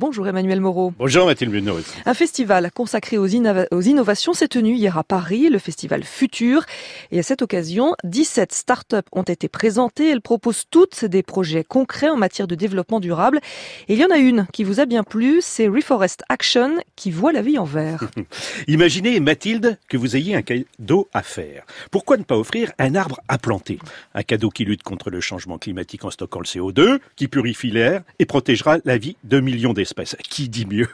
Bonjour Emmanuel Moreau. Bonjour Mathilde Munoz. Un festival consacré aux, innovations s'est tenu hier à Paris, le festival Futur. Et à cette occasion, 17 startups ont été présentées. Elles proposent toutes des projets concrets en matière de développement durable. Et il y en a une qui vous a bien plu, c'est Reforest Action qui voit la vie en vert. Imaginez Mathilde que vous ayez un cadeau à faire. Pourquoi ne pas offrir un arbre à planter? Un cadeau qui lutte contre le changement climatique en stockant le CO2, qui purifie l'air et protégera la vie de millions d'espèces qui dit mieux?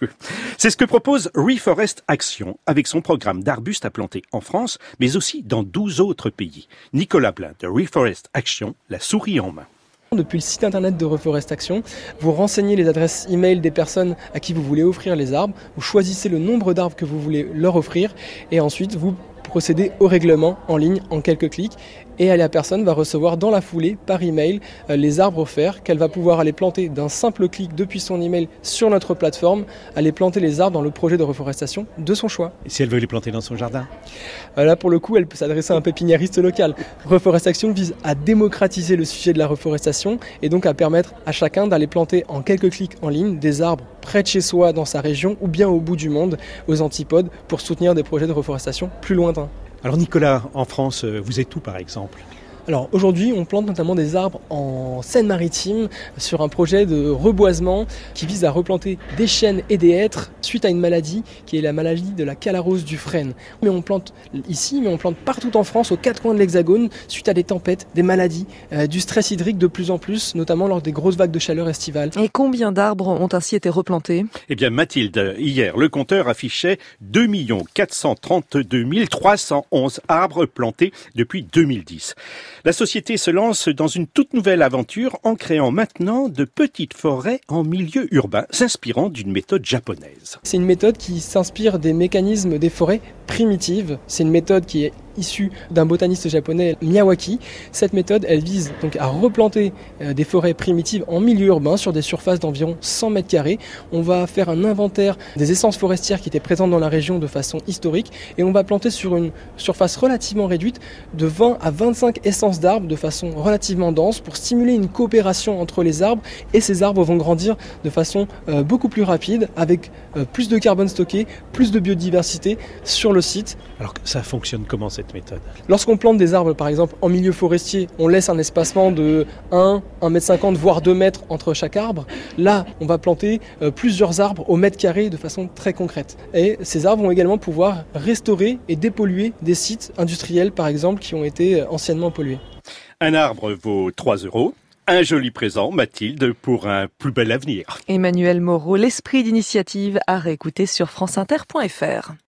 C'est ce que propose Reforest Action avec son programme d'arbustes à planter en France, mais aussi dans 12 autres pays. Nicolas Blin de Reforest Action, la souris en main depuis le site internet de Reforest Action. Vous renseignez les adresses e-mail des personnes à qui vous voulez offrir les arbres, vous choisissez le nombre d'arbres que vous voulez leur offrir et ensuite vous procéder au règlement en ligne en quelques clics et la personne va recevoir dans la foulée par email euh, les arbres offerts qu'elle va pouvoir aller planter d'un simple clic depuis son email sur notre plateforme, aller planter les arbres dans le projet de reforestation de son choix. Et si elle veut les planter dans son jardin? Euh, Là pour le coup elle peut s'adresser à un pépiniériste local. Reforestation vise à démocratiser le sujet de la reforestation et donc à permettre à chacun d'aller planter en quelques clics en ligne des arbres près de chez soi dans sa région ou bien au bout du monde aux antipodes pour soutenir des projets de reforestation plus Alors Nicolas, en France, euh, vous êtes où par exemple? Alors aujourd'hui, on plante notamment des arbres en Seine-Maritime sur un projet de reboisement qui vise à replanter des chênes et des hêtres suite à une maladie qui est la maladie de la calarose du frêne. Mais on plante ici, mais on plante partout en France, aux quatre coins de l'Hexagone, suite à des tempêtes, des maladies, euh, du stress hydrique de plus en plus, notamment lors des grosses vagues de chaleur estivale. Et combien d'arbres ont ainsi été replantés? Eh bien Mathilde, hier, le compteur affichait 2 432 311 arbres plantés depuis 2010. La société se lance dans une toute nouvelle aventure en créant maintenant de petites forêts en milieu urbain, s'inspirant d'une méthode japonaise. C'est une méthode qui s'inspire des mécanismes des forêts primitives. C'est une méthode qui est issue d'un botaniste japonais Miyawaki. Cette méthode, elle vise donc à replanter euh, des forêts primitives en milieu urbain sur des surfaces d'environ 100 mètres carrés. On va faire un inventaire des essences forestières qui étaient présentes dans la région de façon historique et on va planter sur une surface relativement réduite de 20 à 25 essences d'arbres de façon relativement dense pour stimuler une coopération entre les arbres et ces arbres vont grandir de façon euh, beaucoup plus rapide avec euh, plus de carbone stocké, plus de biodiversité sur le site. Alors ça fonctionne comment cette méthode Lorsqu'on plante des arbres par exemple en milieu forestier, on laisse un espacement de 1, 1m50 voire 2 mètres entre chaque arbre. Là, on va planter euh, plusieurs arbres au mètre carré de façon très concrète. Et ces arbres vont également pouvoir restaurer et dépolluer des sites industriels par exemple qui ont été euh, anciennement pollués. Un arbre vaut 3 euros. Un joli présent, Mathilde, pour un plus bel avenir. Emmanuel Moreau, l'esprit d'initiative à réécouter sur franceinter.fr.